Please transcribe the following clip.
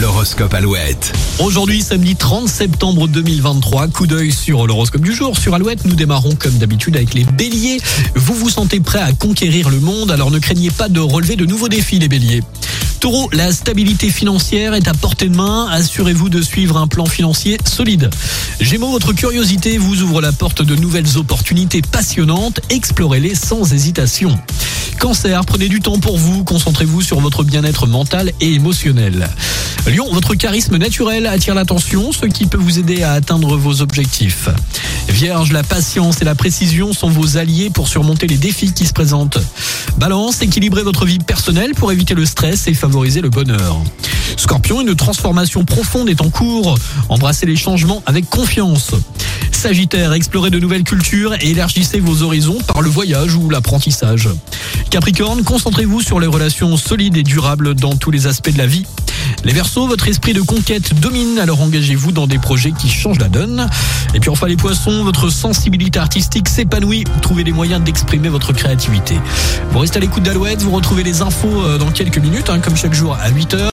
L'horoscope Alouette. Aujourd'hui, samedi 30 septembre 2023, coup d'œil sur l'horoscope du jour. Sur Alouette, nous démarrons comme d'habitude avec les béliers. Vous vous sentez prêt à conquérir le monde, alors ne craignez pas de relever de nouveaux défis, les béliers. Taureau, la stabilité financière est à portée de main. Assurez-vous de suivre un plan financier solide. Gémeaux, votre curiosité vous ouvre la porte de nouvelles opportunités passionnantes. Explorez-les sans hésitation. Cancer, prenez du temps pour vous, concentrez-vous sur votre bien-être mental et émotionnel. Lion, votre charisme naturel attire l'attention, ce qui peut vous aider à atteindre vos objectifs. Vierge, la patience et la précision sont vos alliés pour surmonter les défis qui se présentent. Balance, équilibrez votre vie personnelle pour éviter le stress et favoriser le bonheur. Scorpion, une transformation profonde est en cours. Embrassez les changements avec confiance. Sagittaire, explorez de nouvelles cultures et élargissez vos horizons par le voyage ou l'apprentissage. Capricorne, concentrez-vous sur les relations solides et durables dans tous les aspects de la vie. Les Verseaux, votre esprit de conquête domine, alors engagez-vous dans des projets qui changent la donne. Et puis enfin les Poissons, votre sensibilité artistique s'épanouit, trouvez les moyens d'exprimer votre créativité. Vous restez à l'écoute d'Alouette, vous retrouvez les infos euh, dans quelques minutes, hein, comme chaque jour à 8h.